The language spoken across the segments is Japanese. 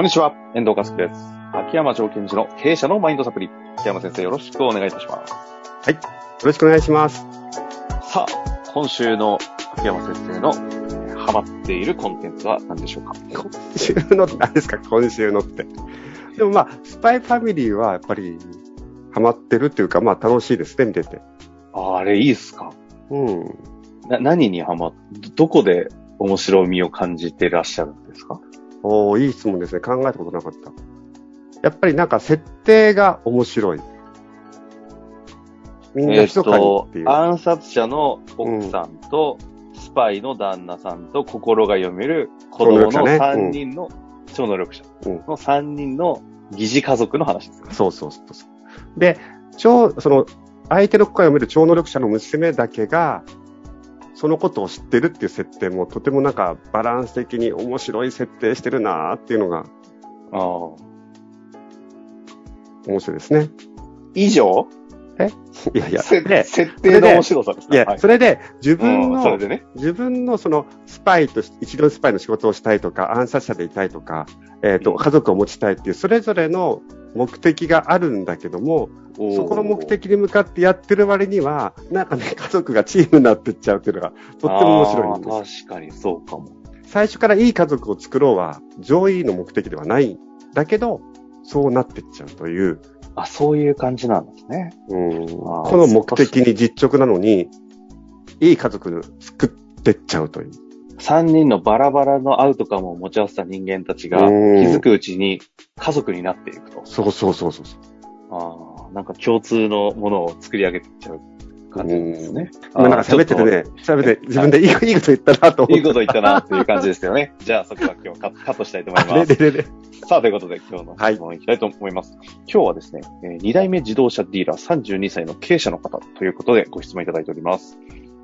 こんにちは、遠藤和樹です。秋山条件時の経営者のマインドサプリ。秋山先生、よろしくお願いいたします。はい。よろしくお願いします。さあ、今週の秋山先生のえーハマっているコンテンツは何でしょうか？今週のって何ですか？今週のって。でもまあ、スパイファミリーはやっぱりハマってるっていうか、まあ楽しいですね、見てて。ああれいいっすか？うん。な、何にハマっ、どこで面白みを感じてらっしゃるんですか？おーいい質問ですね。考えたことなかった。やっぱりなんか設定が面白い。みんなえっ密かっていう。、暗殺者の奥さんと、スパイの旦那さんと心が読める子供の超能力者ね3人の超能力者うんの3人の疑似家族の話ですかそうそうそうそう。で、超、その、相手の声を見る超能力者の娘だけが、そのことを知ってるっていう設定もとてもなんかバランス的に面白い設定してるなーっていうのがああ。面白いですね。以上？いやいや、せで、設定の面白さですか？いや、はいそれで自分うんの、それでね。自分のそのスパイとし、一度スパイの仕事をしたいとか、暗殺者でいたいとか、えっ、と、うん家族を持ちたいっていう、それぞれの目的があるんだけども、そこの目的に向かってやってる割には、なんかね、家族がチームになってっちゃうっていうのが、とっても面白いんです。確かにそうかも。最初からいい家族を作ろうは、上位の目的ではないんだけど、そうなってっちゃうという、あ、そういう感じなんですね。うん、この目的に実直なのに、いい家族作ってっちゃうという。3人のバラバラのアウトカムを持ち合わせた人間たちが気うんづくうちに家族になっていくと。そうそうそうそう。ああ、なんか共通のものを作り上げていっちゃう感じですね。今なんか喋っててね、喋って、自分でいい,、い、いこと言ったなと思って。いいこと言ったなっていう感じですよね。じゃあそこは今日カカットしたいと思いあます。れれれれ。さあ、ということで今日の質問いきたいと思います。今日はですね、えー2代目自動車ディーラー32歳の経営者の方ということでご質問いただいております。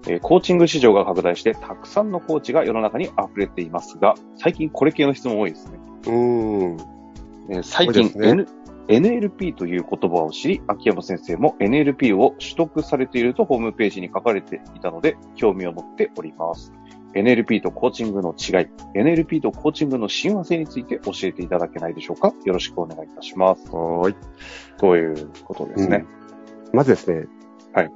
えーコーチング市場が拡大してたくさんのコーチが世の中に溢れていますが、最近これ系の質問多いですね。うーん。えー最近、ね N NLP という言葉を知り、秋山先生も NLP を取得されているとホームページに書かれていたので、興味を持っております。NLP とコーチングの違い、NLP とコーチングの親和性について教えていただけないでしょうか？よろしくお願いいたします。はーい。ということですね。まずですね。はい。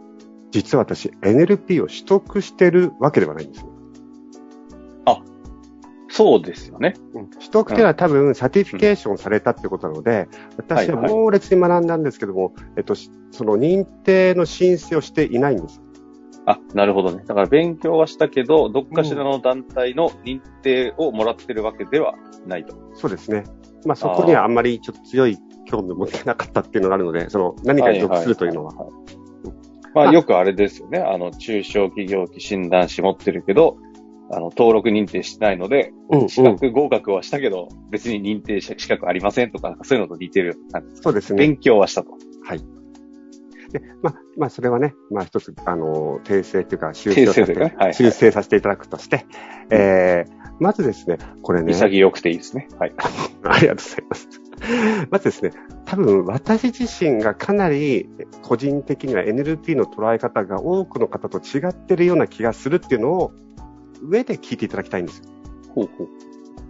実は私、NLP を取得してるわけではないんですよ。そうですよね。取得っていうのは多分、 certification されたってことなので、私ははいはい猛烈に学んだんですけども、えっと、しその認定の申請をしていないんです。あ、なるほどね。だから勉強はしたけど、どっかしらの団体の認定をもらってるわけではないと。そうですね。まあそこにはあんまりちょっと強い興味を持ってなかったっていうのがあるので、その何かに属するというのは。いいいいまあよくあれですよね。あの、中小企業診断士持ってるけど、あの、登録認定してないので、うん、資格合格はしたけど、別に認定し資格ありませんとか、そういうのと似てる。そうですね。勉強はしたと。はい。で、まあ、まあ、それはね、まあ、一つ、あの、訂正というか、修正をさせて、はいはい修正させていただくとして、えー、まずですね、これね、潔くていいですね。はい。ありがとうございます。まずですね、多分私自身がかなり個人的には NLP の捉え方が多くの方と違ってるような気がするっていうのを上で聞いていただきたいんですよ。ほうほう。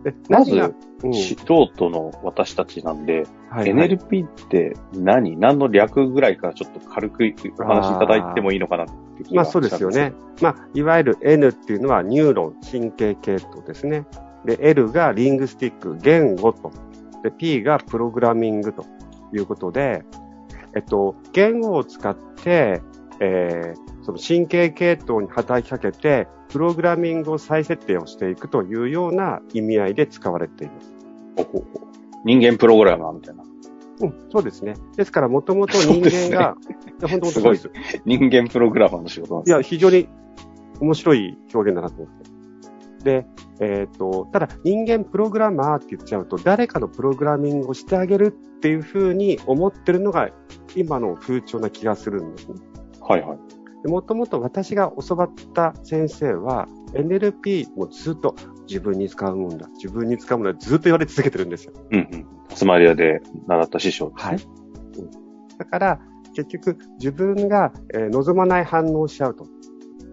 でまずうん素人の私たちなんで、はいはい NLP って何？何の略ぐらいからちょっと軽くお話しいただいてもいいのかなって気がまあそうですよね。まあ、いわゆる N っていうのはニューロン、神経系統ですね。で、L がリングスティック、言語と。で、P がプログラミングということで、えっと、言語を使って、えーその神経系統に働きかけて、プログラミングを再設定をしていくというような意味合いで使われています。ほうほうほう人間プログラマーみたいな。うん、そうですね。ですから、もともと人間が、本当本当そうです。人間プログラマーの仕事なんですいや、非常に面白い表現だなと思って。で、えっ、と、ただ人間プログラマーって言っちゃうと、誰かのプログラミングをしてあげるっていうふうに思ってるのが今の風潮な気がするんですね。はいはい。もともと私が教わった先生は、NLP もずっと自分に使うもんだ、自分に使うもんだ、ずっと言われ続けてるんですよ。うんうん。スマイリアで習った師匠ですね。はい。だから、結局、自分が、えー望まない反応をしちゃうと。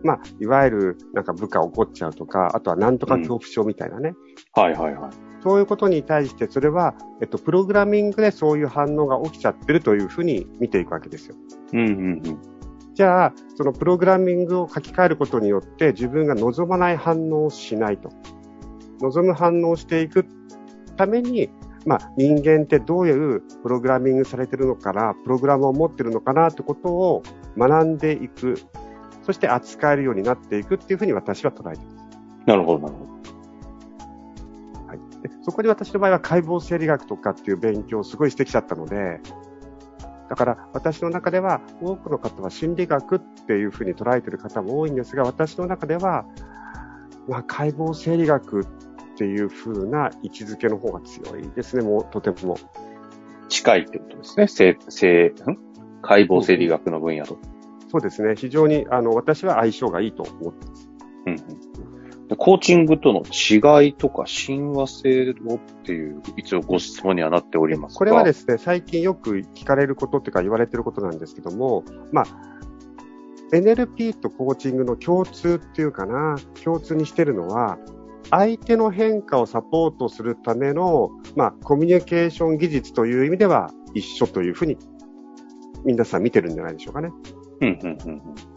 まあ、いわゆる、なんか部下怒っちゃうとか、あとはなんとか恐怖症みたいなね。はいはいはい。そういうことに対して、それは、えっと、プログラミングでそういう反応が起きちゃってるというふうに見ていくわけですよ。うんうんうん。じゃあ、そのプログラミングを書き換えることによって自分が望まない反応をしないと。望む反応をしていくために、まあ、人間ってどういうプログラミングされてるのかな、プログラムを持ってるのかなってことを学んでいく。そして扱えるようになっていくっていうふうに私は捉えています。なるほど、なるほど。はい。で、そこに私の場合は解剖生理学とかっていう勉強をすごいしてきちゃったので、だから私の中では多くの方は心理学っていうふうに捉えている方も多いんですが、私の中では、まあ、解剖生理学っていう風な位置づけの方が強いですね、もうとても。近いってことですね。生、生、解剖生理学の分野と。そうですね。非常に、あの、私は相性がいいと思ってます。うん、うん。コーチングとの違いとか親和性をっていう、一応ご質問にはなっておりますがこれはですね、最近よく聞かれることっていうか言われてることなんですけども、まあ、NLP とコーチングの共通っていうかな、共通にしてるのは、相手の変化をサポートするための、まあ、コミュニケーション技術という意味では一緒というふうに、皆さん見てるんじゃないでしょうかね。うんうんうん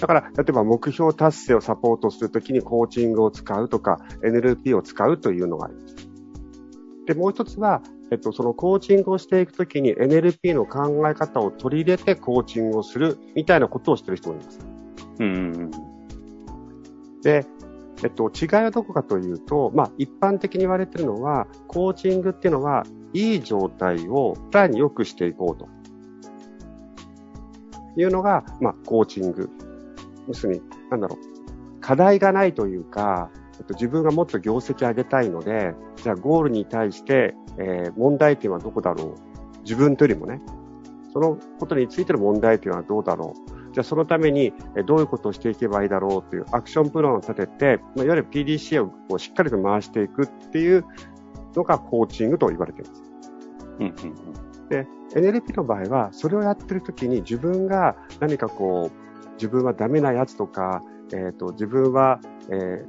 だから、例えば目標達成をサポートするときにコーチングを使うとか、NLP を使うというのがあります。で、もう一つは、えっと、そのコーチングをしていくときに NLP の考え方を取り入れてコーチングをするみたいなことをしてる人もいます。うん。で、えっと、違いはどこかというと、まあ、一般的に言われているのは、コーチングっていうのは、いい状態をさらに良くしていこうと。いうのが、まあ、コーチング。要するに、なんだろう。課題がないというか、えっと、自分がもっと業績上げたいので、じゃあゴールに対して、えー、問題点はどこだろう。自分というよりもね、そのことについての問題点はどうだろう。じゃあそのためにどういうことをしていけばいいだろうというアクションプランを立てて、まあ、いわゆる PDCA をしっかりと回していくっていうのがコーチングと言われています。うんうんうん、で、NLP の場合は、それをやってるときに自分が何かこう、自分はダメなやつとか、えっ、ー、と、自分は、え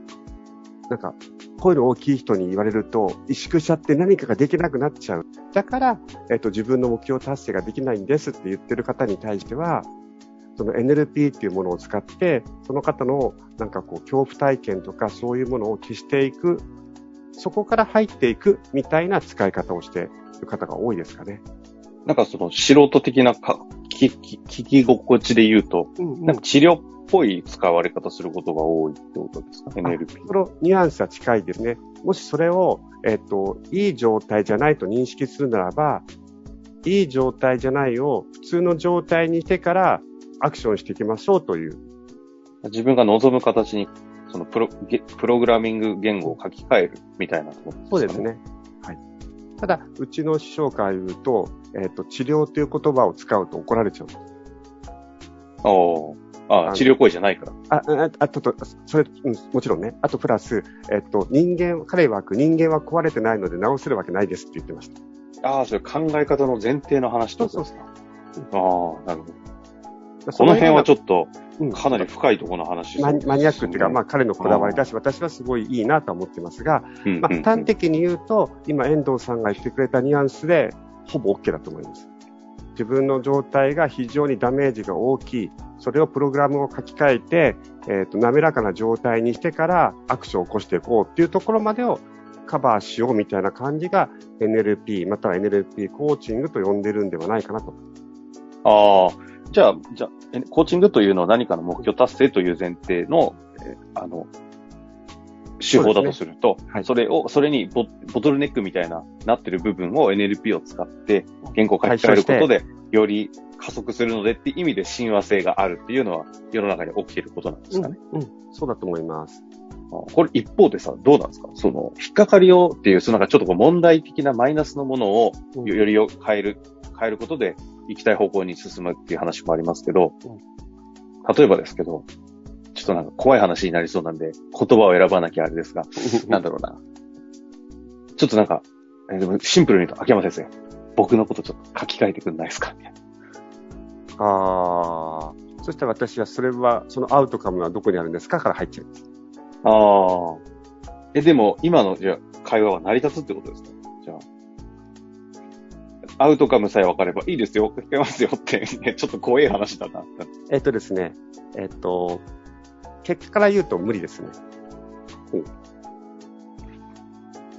ー、なんか、声の大きい人に言われると、萎縮しちゃって何かができなくなっちゃう。だから、えっ、ー、と、自分の目標達成ができないんですって言ってる方に対しては、その NLP っていうものを使って、その方のなんかこう恐怖体験とかそういうものを消していく、そこから入っていくみたいな使い方をしている方が多いですかね。なんかその素人的なき聞き心地で言うと、うんうん、なんか治療っぽい使われ方することが多いってことですか ?NLP。そのニュアンスは近いですね。もしそれを、えっ、と、いい状態じゃないと認識するならば、いい状態じゃないを普通の状態にしてからアクションしていきましょうという。自分が望む形に、そのプロプログラミング言語を書き換えるみたいなところですね？そうですね。はい。ただ、うちの師匠から言うと、えっ、ー、と、治療という言葉を使うと怒られちゃう。おああ、治療行為じゃないから。あ、あ、あとと、それ、うん、もちろんね。あとプラス、えっ、ー、と、人間、彼曰く人間は壊れてないので直せるわけないですって言ってました。ああ、それ考え方の前提の話とそうそうそう。ああ、なるほど。この辺はちょっと、かなり深いところの話ね、マニアックっていうか、まあ彼のこだわりだし、私はすごいいいなと思ってますが、まあ端的に言うと、今遠藤さんが言ってくれたニュアンスで、ほぼ OK だと思います。自分の状態が非常にダメージが大きい。それをプログラムを書き換えて、えっ、ー、と、滑らかな状態にしてからアクションを起こしていこうっていうところまでをカバーしようみたいな感じが NLP、または NLP コーチングと呼んでるんではないかなと。ああ、じゃあ、じゃあ、コーチングというのは何かの目標達成という前提の、えあの、手法だとすると、そ、ね。はい、それを、それにボボトルネックみたいな、なってる部分を NLP を使って、原稿を書き換えることで、より加速するのでって意味で親和性があるっていうのは、世の中に起きていることなんですかね。うん、うん、そうだと思います。これ一方でさ、どうなんですか？その、引っかかりをっていう、そのなんかちょっとこう問題的なマイナスのものをより変える、変えることで、行きたい方向に進むっていう話もありますけど、例えばですけど、ちょっとなんか怖い話になりそうなんで、言葉を選ばなきゃあれですが、なんだろうな。ちょっとなんか、えでもシンプルに言うと、秋山先生、僕のことちょっと書き換えてくんないですか？ああ。そしたら私はそれは、そのアウトカムはどこにあるんですかから入っちゃいます。ああ。え、でも、今の、じゃあ会話は成り立つってことですか？じゃあ。アウトカムさえ分かればいいですよ、聞けますよって、ね、ちょっと怖い話だな。えっとですね、えっと、結果から言うと無理ですね。ほう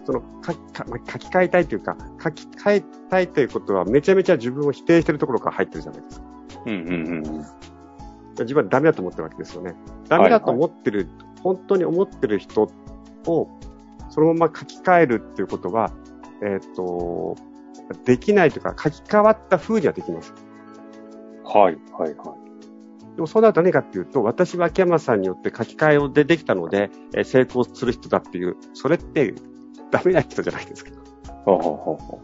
そのかかまあ書き換えたいというか、書き換えたいということはめちゃめちゃ自分を否定してるところから入ってるじゃないですか。うんうんうん。自分はダメだと思ってるわけですよね。ダメだと思ってる、本当に思ってる人をそのまま書き換えるっていうことは、えっ、と、できないというか、書き換わった風にはできます。はい、はい、はでもそうなると何かっていうと、私は秋山さんによって書き換えをでできたので、えー成功する人だっていう、それってダメな人じゃないですか。い。ほうほうほうほ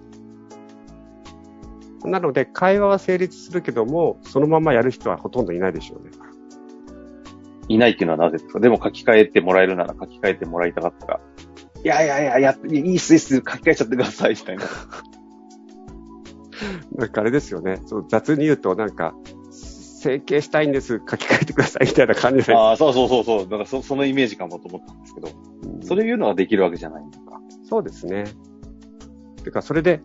なので、会話は成立するけども、そのままやる人はほとんどいないでしょうね。ういないっていうのはなぜですか？でも書き換えてもらえるなら書き換えてもらいたかったら、いやいやいや、やいいっすいいっす、書き換えちゃってください、みたいな。なんかあれですよね。そう雑に言うと、なんか、整形したいんです、書き換えてくださいみたいな感じで。ああ、そうそうそうそう。だからそそのイメージかもと思ったんですけど、うんそれ言うのはできるわけじゃないのか。そうですね。てか、それで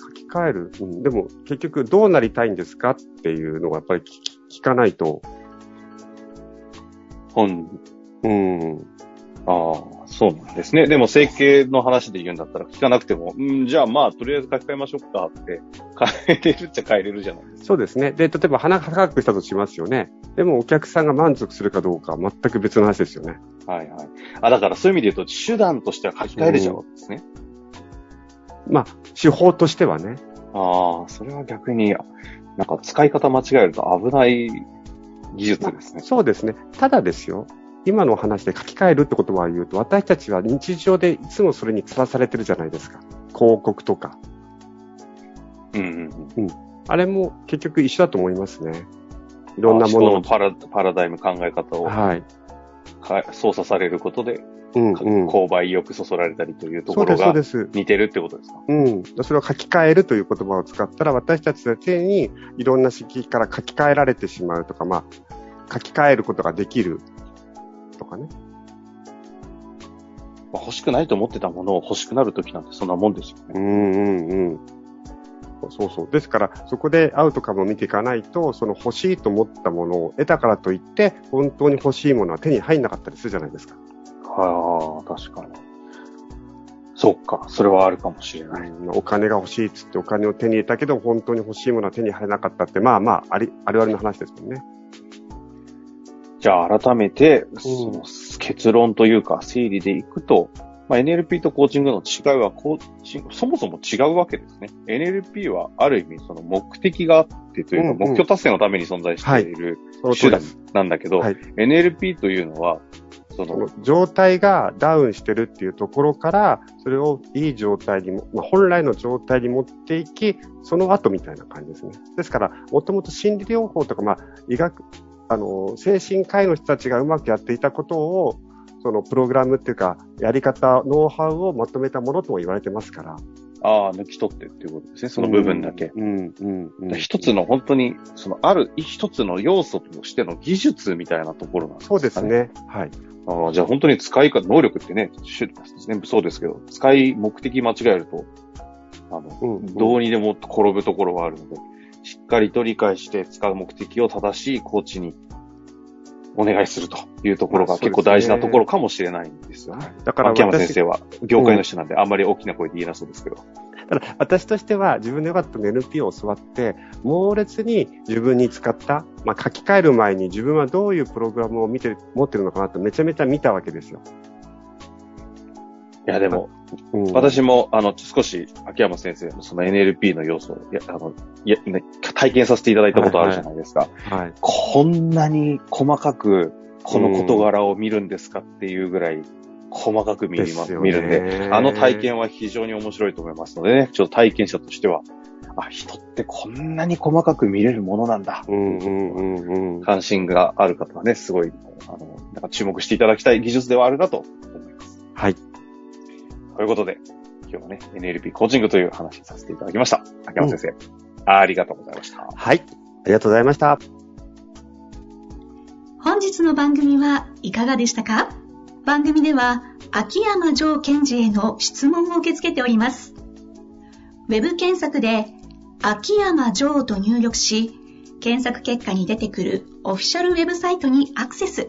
書き換える。うん、でも、結局、どうなりたいんですかっていうのがやっぱり聞かないと。本、うん。ああ、そうなんですね。でも整形の話で言うんだったら聞かなくても、うん、じゃあまあ、とりあえず書き換えましょうかって、変えれるっちゃ変えれるじゃないですか。そうですね。で、例えば鼻高くしたとしますよね。でも、お客さんが満足するかどうかは全く別の話ですよね。はいはい。あ、だからそういう意味で言うと、手段としては書き換えれちゃうわけですね。まあ、手法としてはね。ああ、それは逆に、なんか使い方間違えると危ない技術ですね。そうですね。ただですよ。今のお話で書き換えるって言葉を言うと、私たちは日常でいつもそれにさらされてるじゃないですか。広告とか。うんうんうん。あれも結局一緒だと思いますね。いろんなものの。パラパラダイム考え方をはい。か操作されることで、うんうん。購買意欲そそられたりというところがです。似てるってことですか？うん。それを書き換えるという言葉を使ったら、私たちの手にいろんな刺激から書き換えられてしまうとか、まあ、書き換えることができるとかね。まあ欲しくないと思ってたものを欲しくなるときなんてそんなもんですよね。うんうんうん。そうそう。ですから、そこでアウトカムを見ていかないと、その欲しいと思ったものを得たからといって、本当に欲しいものは手に入んなかったりするじゃないですか。はあ、確かに。そっか、それはあるかもしれない。うんお金が欲しいっつってお金を手に入れたけど、本当に欲しいものは手に入らなかったって、まあまあ、あり、あるあるの話ですもんね。じゃあ改めて、その結論というか整理でいくと、まあ、NLP とコーチングの違いはコーチそもそも違うわけですね。NLP はある意味その目的があってというか、うんうん目標達成のために存在している手段。なんだけど、はい NLP というのは、そそのの、状態がダウンしてるっていうところから、それをいい状態にも、まあ、本来の状態に持っていき、その後みたいな感じですね。ですから、もともと心理療法とか、まあ、医学、あの、精神科医の人たちがうまくやっていたことを、そのプログラムっていうか、やり方、ノウハウをまとめたものとも言われてますから。ああ、抜き取ってっていうことですね。その部分だけ。うん、うん、うん。一つの本当に、そのある一つの要素としての技術みたいなところなんですかそうです。ね。はい。ああじゃあ本当に使い方、能力ってね、種全部そうですけど、使い目的間違えると、あの、うん、うんどうにでも転ぶところはあるので、しっかりと理解して使う目的を正しいコーチにお願いするというところが結構大事なところかもしれないんですよね。だから秋山先私、生は業界の人なんであんまり大きな声で言えなそうですけど。ただ私としては自分の良かったの NP を教わって、猛烈に自分に使った、まあ、書き換える前に自分はどういうプログラムを見て、持ってるのかなってめちゃめちゃ見たわけですよ。いやでも、うん、私も、あの、少し、秋山先生のその NLP の要素を、いや、あの、いや、ね体験させていただいたことあるじゃないですか。はい。こんなに細かく、この事柄を見るんですかっていうぐらい、細かく見る,、です見るんで、あの体験は非常に面白いと思いますのでね、ちょっと体験者としては、あ、人ってこんなに細かく見れるものなんだ。うんうんうんうん。関心がある方はね、すごい、あの、なんか注目していただきたい技術ではあるなと思います。はい。ということで、今日はね、NLP コーチングという話をさせていただきました。秋山先生、ありがとうございました。はい。ありがとうございました。本日の番組はいかがでしたか？番組では秋山城賢治への質問を受け付けております。ウェブ検索で秋山城と入力し、検索結果に出てくるオフィシャルウェブサイトにアクセス。